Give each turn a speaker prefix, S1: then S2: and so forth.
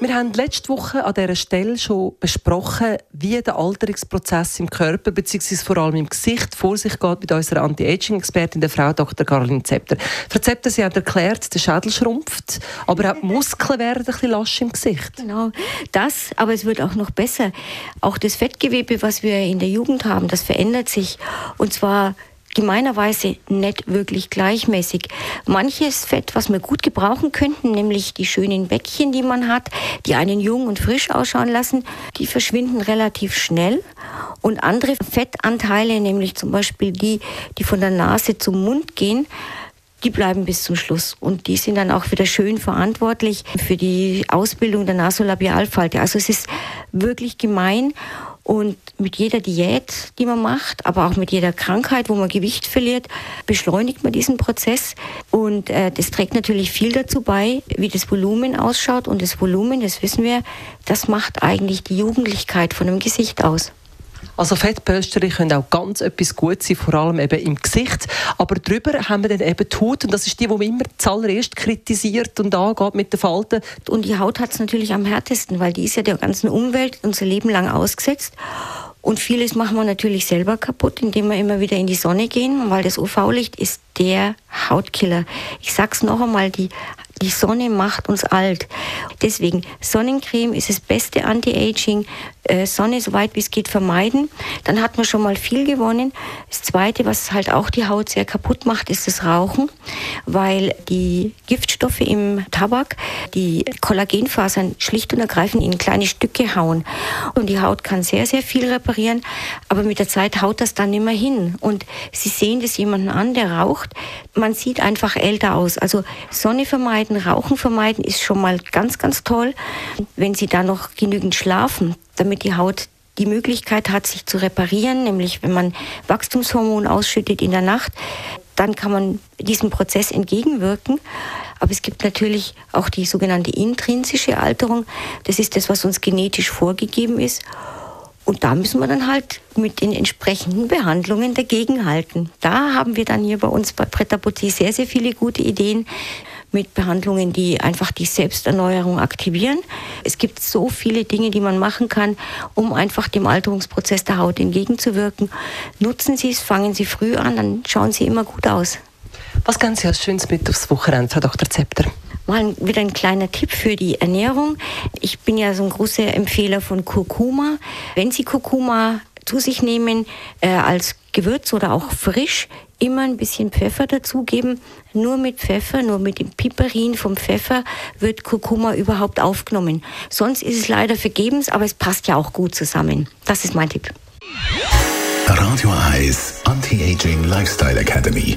S1: wir haben letzte Woche an dieser Stelle schon besprochen, wie der Alterungsprozess im Körper bzw. vor allem im Gesicht vor sich geht mit unserer Anti-Aging-Expertin, der Frau Dr. Caroline Zepter. Frau Zepter, Sie haben erklärt, der Schädel schrumpft, aber auch die Muskeln werden ein bisschen lasch im Gesicht.
S2: Genau, das, aber es wird auch noch besser. Auch das Fettgewebe, was wir in der Jugend haben, das verändert sich. Und zwar gemeinerweise nicht wirklich gleichmäßig. Manches Fett, was wir gut gebrauchen könnten, nämlich die schönen Bäckchen, die man hat, die einen jung und frisch ausschauen lassen, die verschwinden relativ schnell. Und andere Fettanteile, nämlich zum Beispiel die, die von der Nase zum Mund gehen, die bleiben bis zum Schluss. Und die sind dann auch wieder schön verantwortlich für die Ausbildung der Nasolabialfalte. Also es ist wirklich gemein. Und mit jeder Diät, die man macht, aber auch mit jeder Krankheit, wo man Gewicht verliert, beschleunigt man diesen Prozess. Und äh, das trägt natürlich viel dazu bei, wie das Volumen ausschaut. Und das Volumen, das wissen wir, das macht eigentlich die Jugendlichkeit von einem Gesicht aus.
S1: Also Fettpölsterchen können auch ganz etwas gut sein, vor allem eben im Gesicht. Aber drüber haben wir dann eben die Haut und das ist die, die man immer zuallererst kritisiert und angeht mit den Falten.
S2: Und die Haut hat es natürlich am härtesten, weil die ist ja der ganzen Umwelt unser Leben lang ausgesetzt. Und vieles machen wir natürlich selber kaputt, indem wir immer wieder in die Sonne gehen, weil das UV-Licht ist der Hautkiller. Ich sag's noch einmal, die die Sonne macht uns alt. Deswegen, Sonnencreme ist das beste Anti-Aging. Äh, Sonne so weit wie es geht vermeiden. Dann hat man schon mal viel gewonnen. Das Zweite, was halt auch die Haut sehr kaputt macht, ist das Rauchen, weil die Giftstoffe im Tabak die Kollagenfasern schlicht und ergreifend in kleine Stücke hauen. Und die Haut kann sehr, sehr viel reparieren, aber mit der Zeit haut das dann nicht mehr hin. Und Sie sehen das jemanden an, der raucht, man sieht einfach älter aus. Also Sonne vermeiden vermeiden, Rauchen vermeiden ist schon mal ganz, ganz toll. Wenn Sie da noch genügend schlafen, damit die Haut die Möglichkeit hat, sich zu reparieren, nämlich wenn man Wachstumshormon ausschüttet in der Nacht, dann kann man diesem Prozess entgegenwirken. Aber es gibt natürlich auch die sogenannte intrinsische Alterung. Das ist das, was uns genetisch vorgegeben ist. Und da müssen wir dann halt mit den entsprechenden Behandlungen dagegenhalten. Da haben wir dann hier bei uns bei Pret sehr, sehr viele gute Ideen, mit Behandlungen, die einfach die Selbsterneuerung aktivieren. Es gibt so viele Dinge, die man machen kann, um einfach dem Alterungsprozess der Haut entgegenzuwirken. Nutzen Sie es, fangen Sie früh an, dann schauen Sie immer gut aus.
S1: Was können Sie als Schönes mit aufs Wochenende, Frau Dr. Zepter?
S2: Mal wieder ein kleiner Tipp für die Ernährung. Ich bin ja so ein großer Empfehler von Kurkuma. Wenn Sie Kurkuma zu sich nehmen äh, als Gewürz oder auch frisch, immer ein bisschen Pfeffer dazugeben. Nur mit Pfeffer, nur mit dem Piperin vom Pfeffer wird Kurkuma überhaupt aufgenommen. Sonst ist es leider vergebens, aber es passt ja auch gut zusammen. Das ist mein Tipp.
S3: Radio Eyes Anti-Aging Lifestyle Academy.